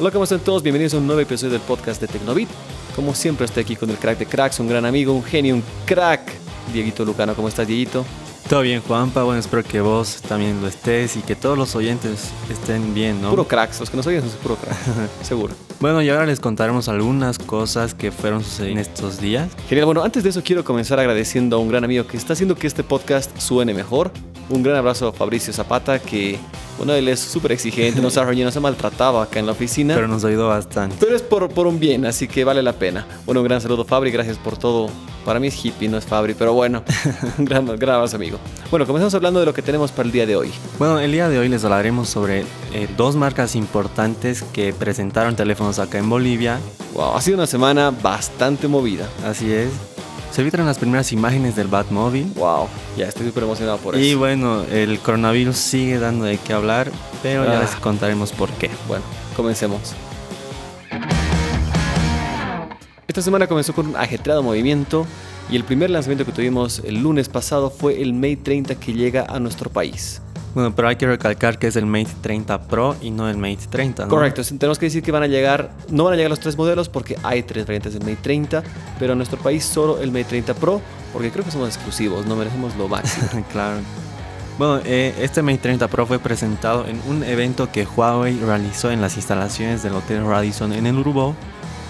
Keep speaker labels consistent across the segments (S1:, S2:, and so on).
S1: Hola, ¿cómo están todos? Bienvenidos a un nuevo episodio del podcast de Tecnobit. Como siempre, estoy aquí con el crack de cracks, un gran amigo, un genio, un crack. Dieguito Lucano, ¿cómo estás, Dieguito?
S2: Todo bien, Juanpa. Bueno, espero que vos también lo estés y que todos los oyentes estén bien, ¿no?
S1: Puro cracks, los que nos oyen son puro cracks, seguro.
S2: Bueno, y ahora les contaremos algunas cosas que fueron sucediendo en estos días.
S1: Genial, bueno, antes de eso quiero comenzar agradeciendo a un gran amigo que está haciendo que este podcast suene mejor. Un gran abrazo a Fabricio Zapata, que, bueno, él es súper exigente, nos ha reñido, nos ha maltratado acá en la oficina.
S2: Pero nos ayudó bastante.
S1: Pero es por, por un bien, así que vale la pena. Bueno, un gran saludo, Fabri, gracias por todo. Para mí es hippie, no es Fabri, pero bueno, un gran, gran abrazo, amigo. Bueno, comenzamos hablando de lo que tenemos para el día de hoy.
S2: Bueno, el día de hoy les hablaremos sobre eh, dos marcas importantes que presentaron teléfonos acá en Bolivia.
S1: Wow, ha sido una semana bastante movida.
S2: Así es. Se filtran las primeras imágenes del Batmóvil.
S1: Wow, ya estoy súper emocionado por eso.
S2: Y bueno, el coronavirus sigue dando de qué hablar, pero ya
S1: Ah.
S2: les contaremos por qué.
S1: Bueno, comencemos. Esta semana comenzó con un ajetreado movimiento y el primer lanzamiento que tuvimos el lunes pasado fue el Mate 30 que llega a nuestro país.
S2: Bueno, pero hay que recalcar que es el Mate 30 Pro y no el Mate 30, ¿no?
S1: Correcto, tenemos que decir que van a llegar, no van a llegar los tres modelos porque hay tres variantes del Mate 30, pero en nuestro país solo el Mate 30 Pro porque creo que somos exclusivos, no merecemos lo máximo.
S2: claro. Bueno, eh, este Mate 30 Pro fue presentado en un evento que Huawei realizó en las instalaciones del Hotel Radisson en el Urbo,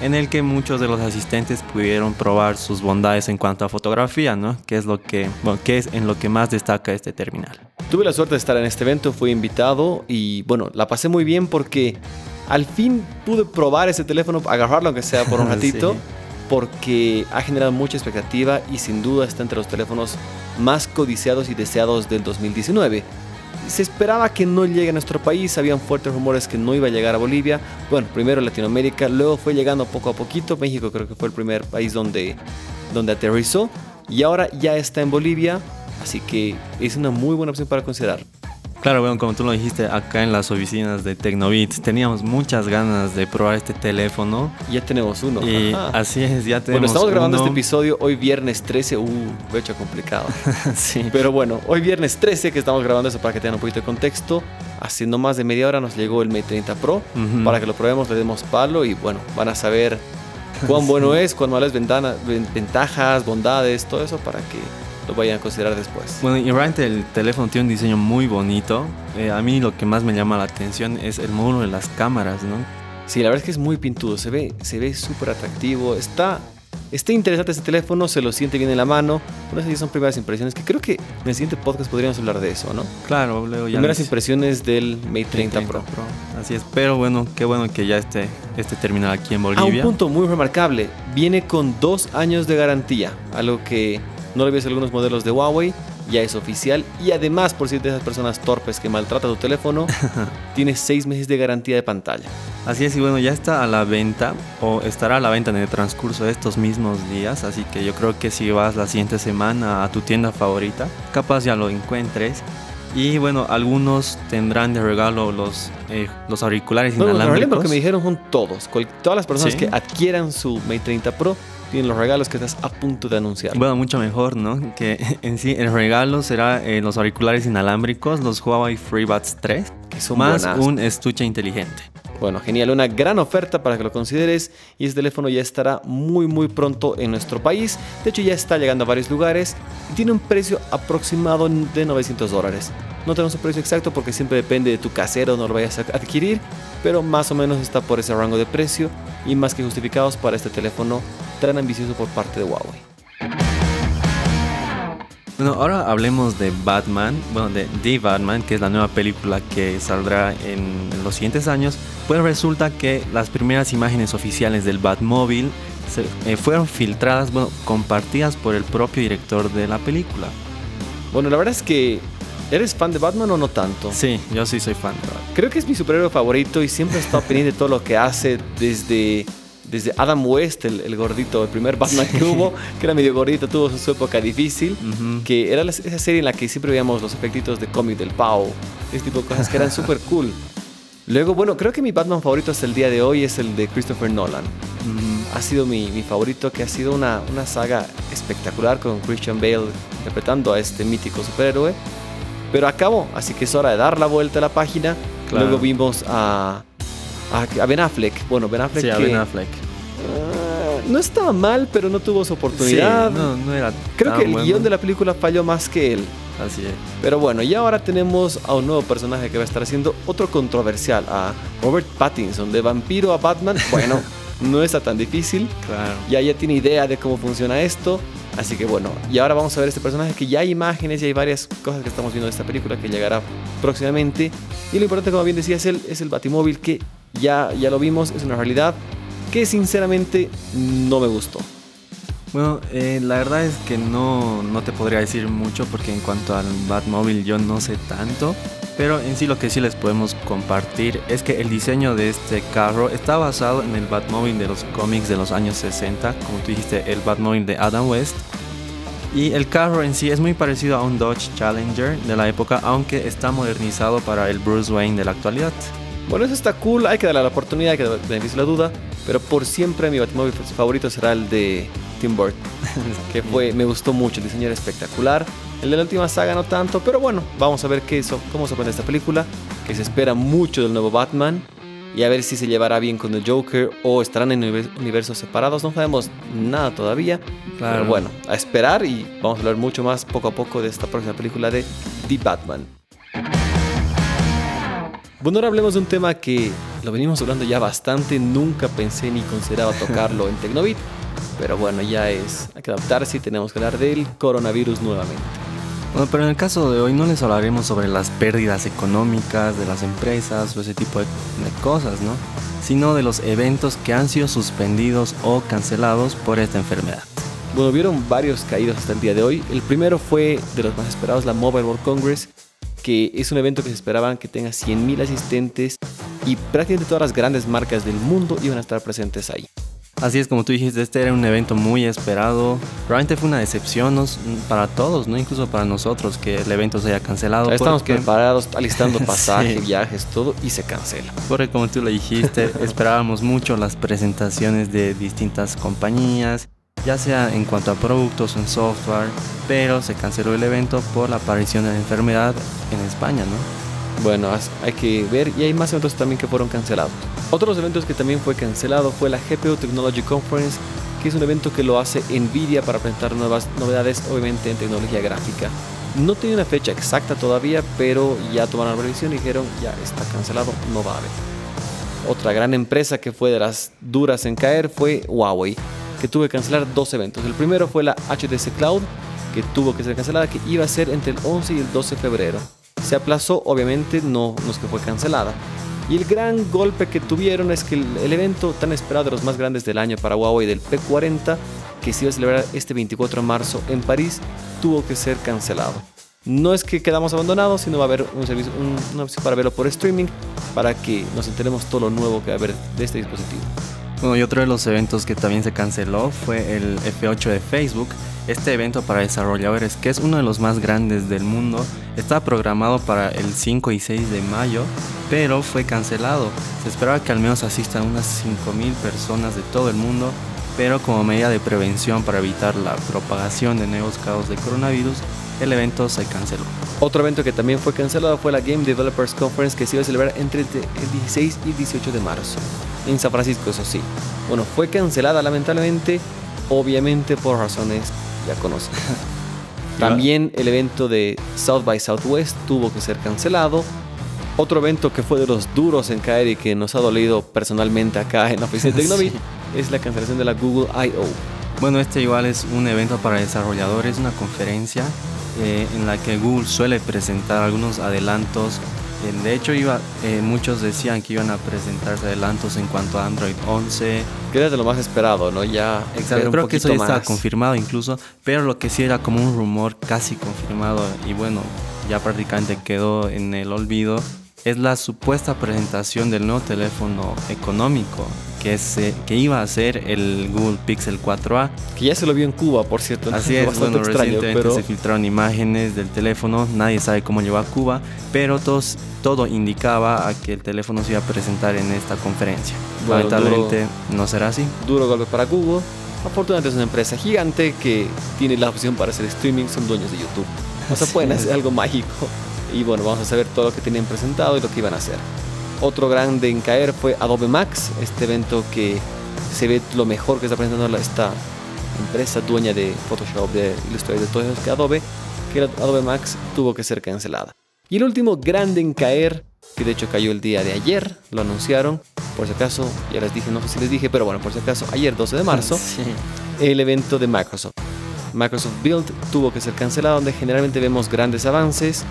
S2: en el que muchos de los asistentes pudieron probar sus bondades en cuanto a fotografía, ¿no? Que es lo que, bueno, que es en lo que más destaca este terminal.
S1: Tuve la suerte de estar en este evento, fui invitado y bueno, la pasé muy bien porque al fin pude probar ese teléfono, agarrarlo aunque sea por un ratito,
S2: Sí.
S1: porque ha generado mucha expectativa y sin duda está entre los teléfonos más codiciados y deseados del 2019. Se esperaba que no llegue a nuestro país, habían fuertes rumores que no iba a llegar a Bolivia. Bueno, primero Latinoamérica, luego fue llegando poco a poquito. México creo que fue el primer país donde, donde aterrizó y ahora ya está en Bolivia, así que es una muy buena opción para considerar.
S2: Claro, bueno, como tú lo dijiste, acá en las oficinas de Tecnobit teníamos muchas ganas de probar este teléfono.
S1: Ya tenemos uno.
S2: Y
S1: Ajá.
S2: así es, ya tenemos
S1: Bueno, estamos grabando
S2: uno.
S1: este episodio hoy viernes 13. Uh, fecha complicado.
S2: sí.
S1: Pero bueno, hoy viernes 13 que estamos grabando eso para que tengan un poquito de contexto. Haciendo más de media hora nos llegó el Mate 30 Pro. Para que lo probemos, le demos palo y bueno, van a saber cuán bueno es, cuán malas ventana- ven- ventajas, bondades, todo eso para que lo vayan a considerar después.
S2: Bueno, y realmente el teléfono tiene un diseño muy bonito. Eh, a mí lo que más me llama la atención es el módulo de las cámaras, ¿no?
S1: Sí, la verdad es que es muy pintudo, se ve se ve súper atractivo, está, está interesante este teléfono, se lo siente bien en la mano. Bueno, esas son primeras impresiones, que creo que en el siguiente podcast podríamos hablar de eso, ¿no?
S2: Claro, luego ya...
S1: Primeras
S2: les-
S1: impresiones del Mate 30, Pro.
S2: Así es, pero bueno, qué bueno que ya esté este terminal aquí en
S1: A un
S2: Bolivia.
S1: punto muy remarcable, viene con dos años de garantía, algo que no ves en algunos modelos de Huawei, ya es oficial. Y además, por si de esas personas torpes que maltratan tu teléfono, tiene seis meses de garantía de pantalla.
S2: Así es, y bueno, ya está a la venta o estará a la venta en el transcurso de estos mismos días, así que yo creo que si vas la siguiente semana a tu tienda favorita, capaz ya lo encuentres. Y bueno, algunos tendrán de regalo los, eh, los auriculares
S1: No,
S2: inalámbricos.
S1: lo que me dijeron son todos. Todas las personas
S2: Sí.
S1: que adquieran su Mate 30 Pro tienen los regalos que estás a punto de anunciar.
S2: Bueno, mucho mejor, ¿no? Que en sí el regalo será eh, los auriculares inalámbricos, los Huawei FreeBuds 3,
S1: que son
S2: más
S1: buenazos.
S2: un estuche inteligente.
S1: Bueno, genial, una gran oferta para que lo consideres y este teléfono ya estará muy muy pronto en nuestro país. De hecho ya está llegando a varios lugares y tiene un precio aproximado de 900 dólares. No tenemos un precio exacto porque siempre depende de tu casero, no lo vayas a adquirir, pero más o menos está por ese rango de precio y más que justificados para este teléfono tan ambicioso por parte de Huawei.
S2: Bueno, ahora hablemos de Batman, bueno, de The Batman, que es la nueva película que saldrá en los siguientes años. Pues resulta que las primeras imágenes oficiales del Batmóvil se- eh, fueron filtradas, bueno, compartidas por el propio director de la película.
S1: Bueno, la verdad es que ¿eres fan de Batman o no tanto?
S2: Sí, yo sí soy fan de Batman.
S1: Creo que es mi superhéroe favorito y siempre he estado pendiente de todo lo que hace desde, desde Adam West, el, el gordito, el primer Batman que hubo, que era medio gordito, tuvo su, su época difícil,
S2: Ujú.
S1: que era la- esa serie en la que siempre veíamos los efectitos de cómic del Pau, ese tipo de cosas que eran súper cool. Luego, bueno, creo que mi Batman favorito hasta el día de hoy es el de Christopher Nolan.
S2: Ujú.
S1: Ha sido mi, mi favorito, que ha sido una, una saga espectacular con Christian Bale interpretando a este mítico superhéroe. Pero acabó, así que es hora de dar la vuelta a la página.
S2: Claro.
S1: Luego vimos a a, Ben Affleck. Bueno, Ben Affleck.
S2: Sí, a
S1: que,
S2: Ben Affleck.
S1: ah, no estaba mal, pero no tuvo su oportunidad.
S2: Sí, no, no era
S1: Creo
S2: tan
S1: que el
S2: bueno.
S1: guion de la película falló más que él.
S2: Así es.
S1: Pero bueno, y ahora tenemos a un nuevo personaje que va a estar haciendo otro controversial, a Robert Pattinson, de vampiro a Batman. Bueno, no está tan difícil.
S2: Claro.
S1: Ya ya tiene idea de cómo funciona esto. Así que bueno, y ahora vamos a ver este personaje que ya hay imágenes y hay varias cosas que estamos viendo de esta película que llegará próximamente. Y lo importante, como bien decía, es el, es el Batimóvil que ya, ya lo vimos, es una realidad que sinceramente no me gustó.
S2: Bueno, eh, la verdad es que no, no te podría decir mucho porque en cuanto al Batmobile yo no sé tanto. Pero en sí lo que sí les podemos compartir es que el diseño de este carro está basado en el Batmobile de los cómics de los años 60, como tú dijiste, el Batmobile de Adam West. Y el carro en sí es muy parecido a un Dodge Challenger de la época, aunque está modernizado para el Bruce Wayne de la actualidad.
S1: Bueno, eso está cool, hay que darle la oportunidad, hay que beneficiar la duda. Pero por siempre mi Batimóvil favorito será el de Tim Burton, que fue, me gustó mucho, el diseño era espectacular. El de la última saga no tanto, pero bueno, vamos a ver qué so- cómo se pone esta película, que se espera mucho del nuevo Batman. Y a ver si se llevará bien con el Joker o estarán en univer- universos separados. No sabemos nada todavía.
S2: Claro.
S1: Pero bueno, a esperar y vamos a hablar mucho más poco a poco de esta próxima película de The Batman. Bueno, ahora hablemos de un tema que lo venimos hablando ya bastante. Nunca pensé ni consideraba tocarlo en Tecnobit. Pero bueno, ya es. Hay que adaptarse y tenemos que hablar del coronavirus nuevamente.
S2: Bueno, pero en el caso de hoy no les hablaremos sobre las pérdidas económicas de las empresas o ese tipo de, de cosas, ¿no? Sino de los eventos que han sido suspendidos o cancelados por esta enfermedad.
S1: Bueno, vieron varios caídos hasta el día de hoy. El primero fue de los más esperados, la Mobile World Congress, que es un evento que se esperaban que tenga 100.000 asistentes y prácticamente todas las grandes marcas del mundo iban a estar presentes ahí.
S2: Así es como tú dijiste, este era un evento muy esperado. Realmente fue una decepción ¿no? para todos, ¿no? Incluso para nosotros que el evento se haya cancelado.
S1: Estamos
S2: porque-
S1: preparados, alistando pasajes,
S2: Sí.
S1: viajes, todo y se cancela.
S2: Porque como tú lo dijiste, esperábamos mucho las presentaciones de distintas compañías, ya sea en cuanto a productos o en software, pero se canceló el evento por la aparición de la enfermedad en España, ¿no?
S1: Bueno, hay que ver y hay más eventos también que fueron cancelados. Otros eventos que también fue cancelado fue la GPU Technology Conference, que es un evento que lo hace Nvidia para presentar nuevas novedades, obviamente en tecnología gráfica. No tiene una fecha exacta todavía, pero ya tomaron la revisión y dijeron ya está cancelado, no va a haber. Otra gran empresa que fue de las duras en caer fue Huawei, que tuvo que cancelar dos eventos. El primero fue la HTC Cloud, que tuvo que ser cancelada, que iba a ser entre el 11 y el 12 de febrero. Se aplazó, obviamente, no, no es que fue cancelada. Y el gran golpe que tuvieron es que el, el evento tan esperado de los más grandes del año para Huawei del P40, que se iba a celebrar este 24 de marzo en París, tuvo que ser cancelado. No es que quedamos abandonados, sino va a haber un servicio, un- una opción para verlo por streaming, para que nos enteremos todo lo nuevo que va a haber de este dispositivo.
S2: Bueno, y otro de los eventos que también se canceló fue el F8 de Facebook. Este evento para desarrolladores, que es uno de los más grandes del mundo, estaba programado para el 5 y 6 de mayo, pero fue cancelado. Se esperaba que al menos asistan unas 5.000 personas de todo el mundo, pero como medida de prevención para evitar la propagación de nuevos casos de coronavirus, el evento se canceló.
S1: Otro evento que también fue cancelado fue la Game Developers Conference que se iba a celebrar entre el 16 y 18 de marzo en San Francisco, eso sí. Bueno, fue cancelada lamentablemente, obviamente por razones ya conocidas. También el evento de South by Southwest tuvo que ser cancelado. Otro evento que fue de los duros en caer y que nos ha dolido personalmente acá en la oficina de Tecnobit es la cancelación de la Google I.O.
S2: Bueno, este igual es un evento para desarrolladores, una conferencia eh, en la que Google suele presentar algunos adelantos. Eh, De hecho, iba, eh, muchos decían que iban a presentarse adelantos en cuanto a Android 11.
S1: Que era de lo más esperado, ¿no? Ya
S2: Exacto, creo que eso ya estaba confirmado incluso, pero lo que sí era como un rumor casi confirmado y bueno, ya prácticamente quedó en el olvido, es la supuesta presentación del nuevo teléfono económico que, eh, que iba a ser el Google Pixel 4a.
S1: Que ya se lo vio en Cuba, por cierto.
S2: Así es,
S1: bastante
S2: bueno,
S1: extraño,
S2: recientemente
S1: pero
S2: se filtraron imágenes del teléfono, nadie sabe cómo llegó a Cuba, pero todos, todo indicaba a que el teléfono se iba a presentar en esta conferencia.
S1: Bueno,
S2: Lamentablemente no será así.
S1: duro golpe para Google. Afortunadamente es una empresa gigante que tiene la opción para hacer streaming, son dueños de YouTube. O sea,
S2: Así
S1: pueden
S2: es.
S1: hacer algo mágico. Y bueno, vamos a saber todo lo que tenían presentado y lo que iban a hacer. Otro grande en caer fue Adobe Max, este evento que se ve lo mejor que está presentando esta empresa dueña de Photoshop, de Illustrator, de todo eso que Adobe, que Adobe Max tuvo que ser cancelada. Y el último grande en caer, que de hecho cayó el día de ayer, lo anunciaron, por si acaso, ya les dije, no sé si les dije, pero bueno, por si acaso, ayer 12 de marzo, el evento de Microsoft. Microsoft Build tuvo que ser cancelado, donde generalmente vemos grandes avances,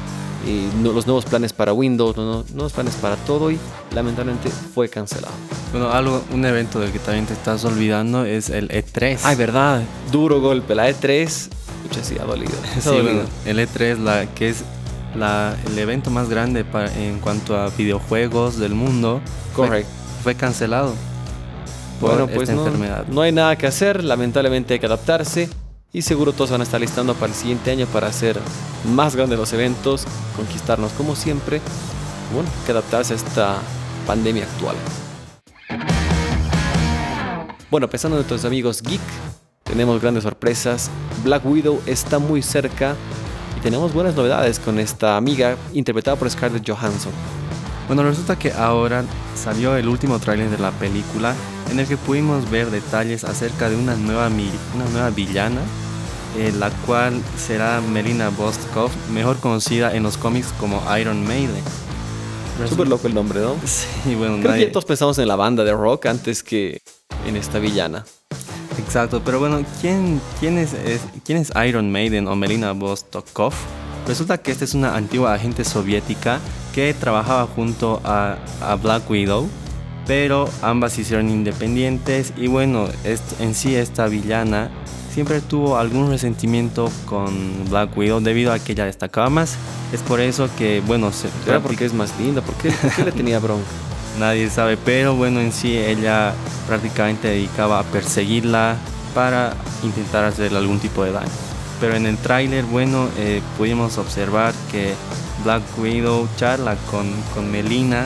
S1: y los nuevos planes para Windows, los nuevos planes para todo y lamentablemente fue cancelado.
S2: Bueno, algo, un evento del que también te estás olvidando es el E3.
S1: Ay, verdad, duro golpe, la E3, mucha sí ha dolido.
S2: Sí, Bueno, el E3, la, que es la, el evento más grande para, en cuanto a videojuegos del mundo,
S1: Correcto.
S2: Fue, fue cancelado.
S1: Bueno, pues no, enfermedad. no hay nada que hacer, lamentablemente hay que adaptarse y seguro todos van a estar listando para el siguiente año para hacer más grandes los eventos, conquistarnos como siempre. Bueno, que adaptarse a esta pandemia actual. Bueno, pensando en nuestros amigos geek, tenemos grandes sorpresas. Black Widow está muy cerca y tenemos buenas novedades con esta amiga interpretada por Scarlett Johansson.
S2: Bueno, resulta que ahora salió el último tráiler de la película en el que pudimos ver detalles acerca de una nueva, una nueva villana eh, la cual será Melina Bostkov, mejor conocida en los cómics como Iron Maiden.
S1: Súper loco el nombre, ¿no?
S2: Sí, bueno,
S1: Creo que todos pensamos en la banda de rock antes que en esta villana.
S2: Exacto, pero bueno, ¿quién, quién, es, ¿quién es Iron Maiden o Melina Vostokov? Resulta que esta es una antigua agente soviética que trabajaba junto a, a Black Widow, pero ambas se hicieron independientes y bueno, en sí esta villana siempre tuvo algún resentimiento con Black Widow debido a que ella destacaba más. Es por eso que, bueno, se,
S1: era porque es más linda, ¿por qué, le tenía bronca?
S2: Nadie sabe, pero bueno, en sí ella prácticamente dedicaba a perseguirla para intentar hacerle algún tipo de daño. Pero en el tráiler, bueno, eh, pudimos observar que Black Widow charla con, con Melina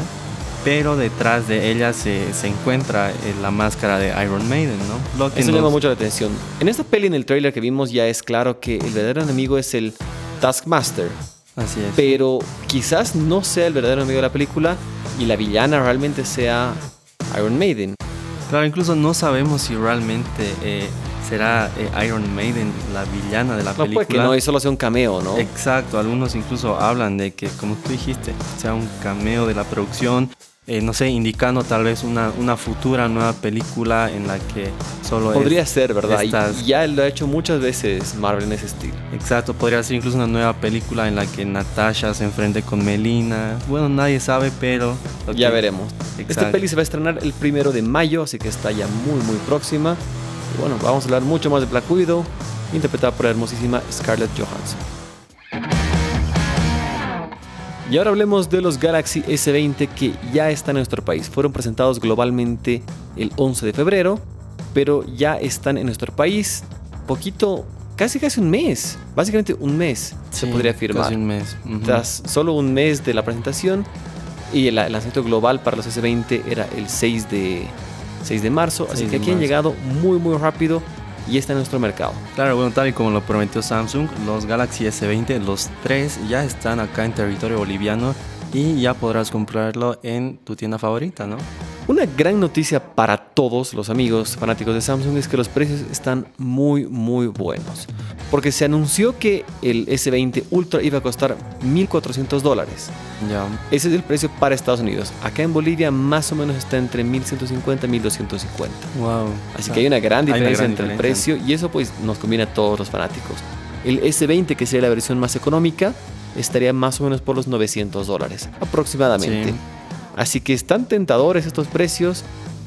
S2: pero detrás de ella se, se encuentra eh, la máscara de Iron Maiden, ¿no?
S1: Eso llama mucho la atención. En esta peli, en el trailer que vimos, ya es claro que el verdadero enemigo es el Taskmaster.
S2: Así es.
S1: Pero quizás no sea el verdadero enemigo de la película y la villana realmente sea Iron Maiden.
S2: Claro, incluso no sabemos si realmente eh, será eh, Iron Maiden la villana de la película. No,
S1: puede que no, y solo sea un cameo, ¿no?
S2: Exacto, algunos incluso hablan de que, como tú dijiste, sea un cameo de la producción eh, no sé, indicando tal vez una, una futura nueva película en la que solo
S1: Podría ser, ¿verdad? Y ya lo ha hecho muchas veces Marvel en ese estilo.
S2: Exacto, podría ser incluso una nueva película en la que Natasha se enfrente con Melina. Bueno, nadie sabe, pero...
S1: Ya veremos. Esta peli se va a estrenar el primero de mayo, así que está ya muy, muy próxima. Y bueno, vamos a hablar mucho más de Black Widow, interpretada por la hermosísima Scarlett Johansson. Y ahora hablemos de los Galaxy S20 que ya están en nuestro país. Fueron presentados globalmente el 11 de febrero, pero ya están en nuestro país poquito, casi casi un mes. Básicamente un mes se podría afirmar.
S2: Casi un mes.
S1: Tras solo un mes de la presentación y el, lanzamiento global para los S20 era el 6 de, 6 de marzo. así que aquí han llegado muy muy rápido y está en nuestro mercado.
S2: Claro, bueno, tal y como lo prometió Samsung, los Galaxy S20, los tres ya están acá en territorio boliviano y ya podrás comprarlo en tu tienda favorita, ¿no?
S1: Una gran noticia para todos los amigos fanáticos de Samsung es que los precios están muy muy buenos. Porque se anunció que el S20 Ultra iba a costar 1.400 dólares.
S2: Ya.
S1: Ese es el precio para Estados Unidos. Acá en Bolivia más o menos está entre 1.150 y 1.250.
S2: Wow.
S1: Así que hay una gran diferencia entre el precio y eso pues nos conviene a todos los fanáticos. El S20 que sería la versión más económica estaría más o menos por los 900 dólares aproximadamente. Así que están tentadores estos precios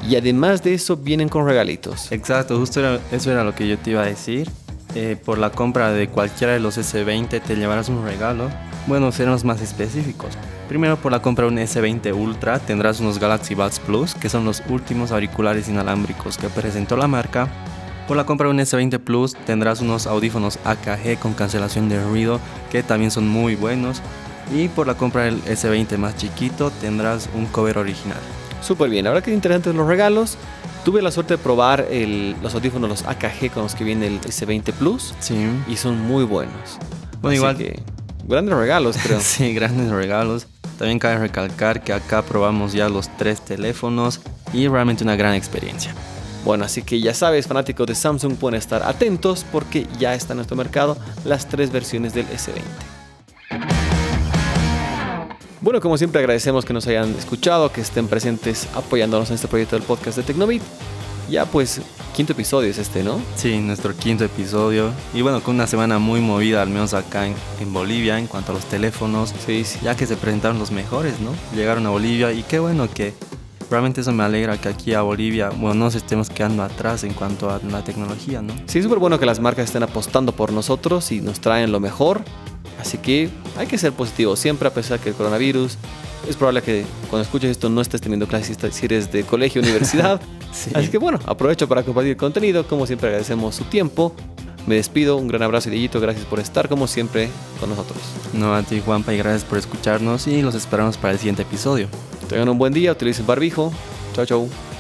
S1: y además de eso vienen con regalitos.
S2: Exacto, justo eso era lo que yo te iba a decir. Eh, por la compra de cualquiera de los S20 te llevarás un regalo. Bueno, seremos más específicos. Primero, por la compra de un S20 Ultra tendrás unos Galaxy Buds Plus, que son los últimos auriculares inalámbricos que presentó la marca. Por la compra de un S20 Plus tendrás unos audífonos AKG con cancelación de ruido, que también son muy buenos. Y por la compra del S20 más chiquito tendrás un cover original.
S1: Súper bien, ahora que interesantes los regalos. Tuve la suerte de probar los audífonos, los AKG con los que viene el S20 Plus.
S2: Sí.
S1: Y son muy buenos.
S2: Bueno, igual. que
S1: grandes regalos, creo.
S2: sí, grandes regalos. También cabe recalcar que acá probamos ya los tres teléfonos y realmente una gran experiencia.
S1: Bueno, así que ya sabes, fanáticos de Samsung pueden estar atentos porque ya está en nuestro mercado las tres versiones del S20. Bueno, como siempre agradecemos que nos hayan escuchado, que estén presentes apoyándonos en este proyecto del podcast de Tecnobit. Ya pues, quinto episodio es este, ¿no?
S2: Sí, nuestro quinto episodio. Y bueno, con una semana muy movida, al menos acá en, en Bolivia, en cuanto a los teléfonos.
S1: Sí, sí.
S2: Ya que se presentaron los mejores, ¿no? Llegaron a Bolivia y qué bueno que realmente eso me alegra que aquí a Bolivia, bueno, no nos estemos quedando atrás en cuanto a la tecnología, ¿no?
S1: Sí, es súper bueno que las marcas estén apostando por nosotros y nos traen lo mejor. Así que hay que ser positivo siempre a pesar que el coronavirus. Es probable que cuando escuches esto no estés teniendo clases si eres de colegio, universidad.
S2: Sí.
S1: Así que bueno, aprovecho para compartir el contenido. Como siempre agradecemos su tiempo. Me despido, un gran abrazo y Dieguito, gracias por estar como siempre con nosotros.
S2: No, a ti Juanpa y gracias por escucharnos y los esperamos para el siguiente episodio.
S1: Tengan un buen día, utilicen barbijo. Chao, chao.